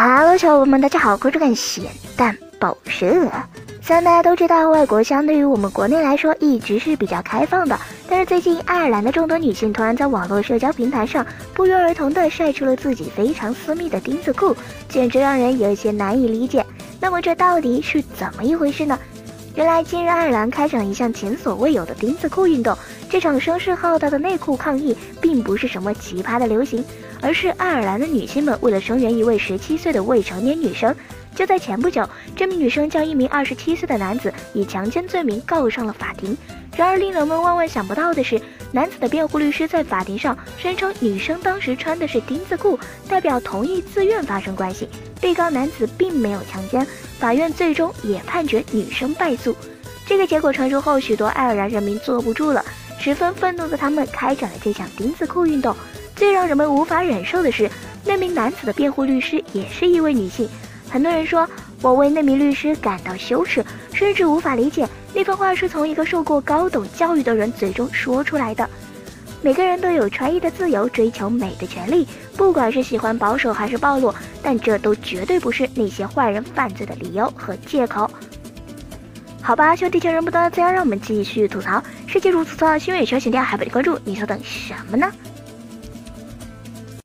哈喽小伙伴们，大家好，我是个咸蛋宝石。虽然大家都知道，外国相对于我们国内来说一直是比较开放的，但是最近爱尔兰的众多女性突然在网络社交平台上不约而同的晒出了自己非常私密的丁字裤，简直让人有些难以理解。那么这到底是怎么一回事呢？原来近日爱尔兰开展一项前所未有的丁字裤运动，这场声势浩大的内裤抗议并不是什么奇葩的流行，而是爱尔兰的女性们为了声援一位十七岁的未成年女生。就在前不久，这名女生将一名二十七岁的男子以强奸罪名告上了法庭。然而，令人们万万想不到的是，男子的辩护律师在法庭上声称，女生当时穿的是丁字裤，代表同意自愿发生关系，被告男子并没有强奸。法院最终也判决女生败诉。这个结果传出后，许多爱尔兰人民坐不住了，十分愤怒的他们开展了这项丁字裤运动。最让人们无法忍受的是，那名男子的辩护律师也是一位女性。很多人说，我为那名律师感到羞耻，甚至无法理解那番话是从一个受过高等教育的人嘴中说出来的。每个人都有穿衣的自由，追求美的权利，不管是喜欢保守还是暴露，但这都绝对不是那些坏人犯罪的理由和借口。好吧，兄弟情人不多，自然让我们继续吐槽。世界如此大，新月需要请大家还不点关注，你稍等什么呢？